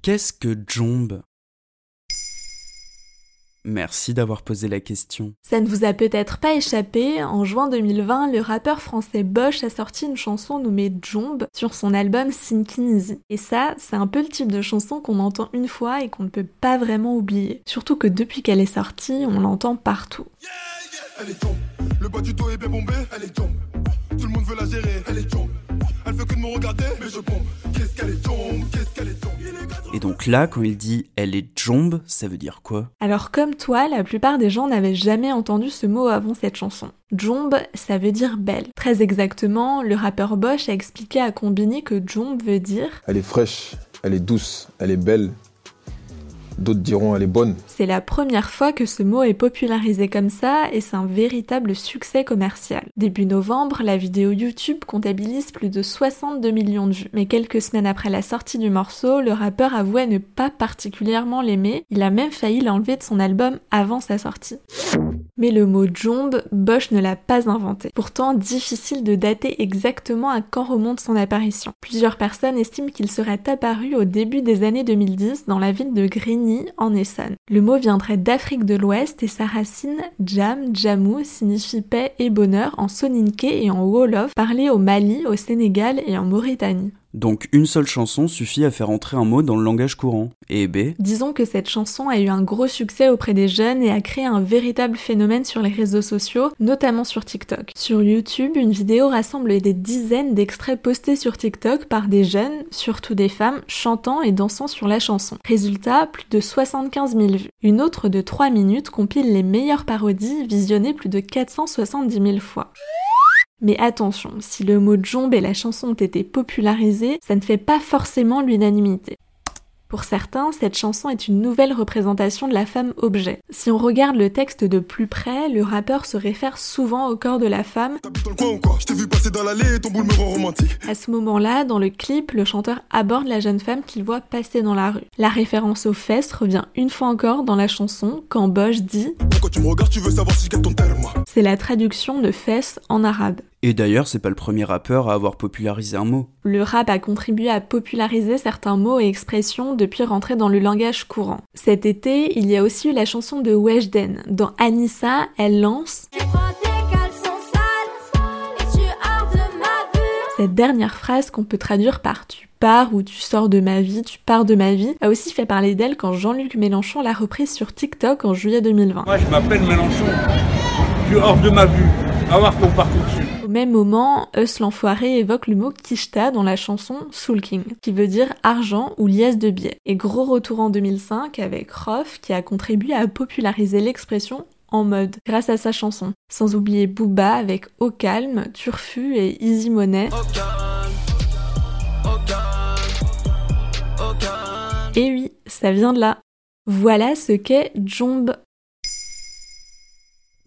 Qu'est-ce que jombe Merci d'avoir posé la question. Ça ne vous a peut-être pas échappé, en juin 2020, le rappeur français Bosch a sorti une chanson nommée Jombe sur son album Sinking Easy. Et ça, c'est un peu le type de chanson qu'on entend une fois et qu'on ne peut pas vraiment oublier. Surtout que depuis qu'elle est sortie, on l'entend partout. Elle est Le bas du dos est bien bombé, elle est Tout le monde veut la gérer, elle est Elle veut que de me regarder, mais je bombe. Qu'est-ce qu'elle est qu'est-ce qu'elle est et donc là, quand il dit elle est jombe, ça veut dire quoi? Alors comme toi, la plupart des gens n'avaient jamais entendu ce mot avant cette chanson. Jombe, ça veut dire belle. Très exactement, le rappeur Bosch a expliqué à Combini que jombe veut dire Elle est fraîche, elle est douce, elle est belle, D'autres diront elle est bonne. C'est la première fois que ce mot est popularisé comme ça et c'est un véritable succès commercial. Début novembre, la vidéo YouTube comptabilise plus de 62 millions de vues. Mais quelques semaines après la sortie du morceau, le rappeur avouait ne pas particulièrement l'aimer. Il a même failli l'enlever de son album avant sa sortie. Mais le mot jombe, Bosch ne l'a pas inventé. Pourtant, difficile de dater exactement à quand remonte son apparition. Plusieurs personnes estiment qu'il serait apparu au début des années 2010 dans la ville de Grigny en Essonne. Le mot viendrait d'Afrique de l'Ouest et sa racine jam, jamou signifie paix et bonheur en soninké et en wolof, parlé au Mali, au Sénégal et en Mauritanie. Donc une seule chanson suffit à faire entrer un mot dans le langage courant. Et B? Disons que cette chanson a eu un gros succès auprès des jeunes et a créé un véritable phénomène sur les réseaux sociaux, notamment sur TikTok. Sur YouTube, une vidéo rassemble des dizaines d'extraits postés sur TikTok par des jeunes, surtout des femmes, chantant et dansant sur la chanson. Résultat, plus de 75 000 vues. Une autre de 3 minutes compile les meilleures parodies visionnées plus de 470 000 fois. Mais attention, si le mot jombe et la chanson ont été popularisés, ça ne fait pas forcément l'unanimité. Pour certains, cette chanson est une nouvelle représentation de la femme objet. Si on regarde le texte de plus près, le rappeur se réfère souvent au corps de la femme. À ce moment-là, dans le clip, le chanteur aborde la jeune femme qu'il voit passer dans la rue. La référence aux fesses revient une fois encore dans la chanson quand Bosch dit C'est la traduction de fesses en arabe. Et d'ailleurs, c'est pas le premier rappeur à avoir popularisé un mot. Le rap a contribué à populariser certains mots et expressions depuis rentrer dans le langage courant. Cet été, il y a aussi eu la chanson de Weshden. Dans Anissa, elle lance Cette dernière phrase qu'on peut traduire par tu pars ou tu sors de ma vie, tu pars de ma vie, a aussi fait parler d'elle quand Jean-Luc Mélenchon l'a reprise sur TikTok en juillet 2020. Moi je m'appelle Mélenchon, tu es hors de ma vue, va voir ton parcours dessus. Au même moment, Us l'enfoiré évoque le mot kishta dans la chanson Soul King, qui veut dire argent ou liesse de billets. Et gros retour en 2005 avec Rof qui a contribué à populariser l'expression en mode grâce à sa chanson. Sans oublier Booba avec Au calme, Turfu et Easy Money. Et oui, ça vient de là. Voilà ce qu'est Jomb.